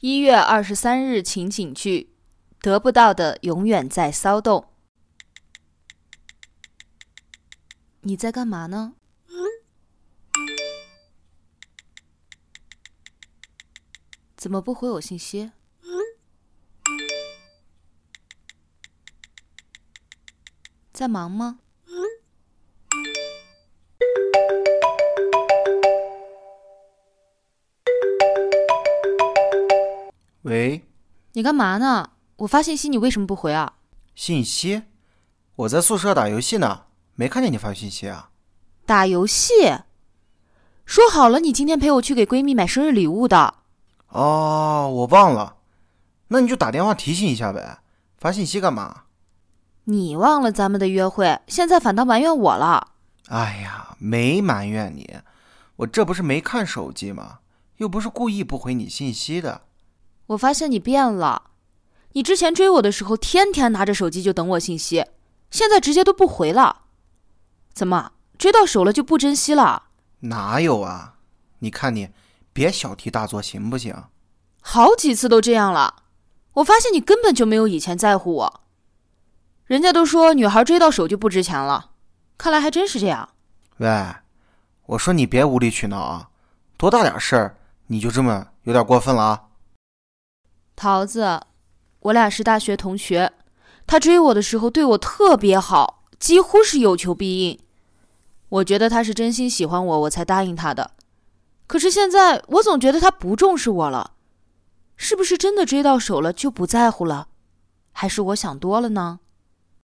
一月二十三日情景剧：得不到的永远在骚动。你在干嘛呢？怎么不回我信息？在忙吗？喂，你干嘛呢？我发信息你为什么不回啊？信息？我在宿舍打游戏呢，没看见你发信息啊。打游戏？说好了你今天陪我去给闺蜜买生日礼物的。哦，我忘了，那你就打电话提醒一下呗。发信息干嘛？你忘了咱们的约会，现在反倒埋怨我了。哎呀，没埋怨你，我这不是没看手机吗？又不是故意不回你信息的。我发现你变了，你之前追我的时候，天天拿着手机就等我信息，现在直接都不回了。怎么追到手了就不珍惜了？哪有啊？你看你，别小题大做行不行？好几次都这样了，我发现你根本就没有以前在乎我。人家都说女孩追到手就不值钱了，看来还真是这样。喂，我说你别无理取闹啊！多大点事儿你就这么有点过分了啊！桃子，我俩是大学同学，他追我的时候对我特别好，几乎是有求必应。我觉得他是真心喜欢我，我才答应他的。可是现在我总觉得他不重视我了，是不是真的追到手了就不在乎了？还是我想多了呢？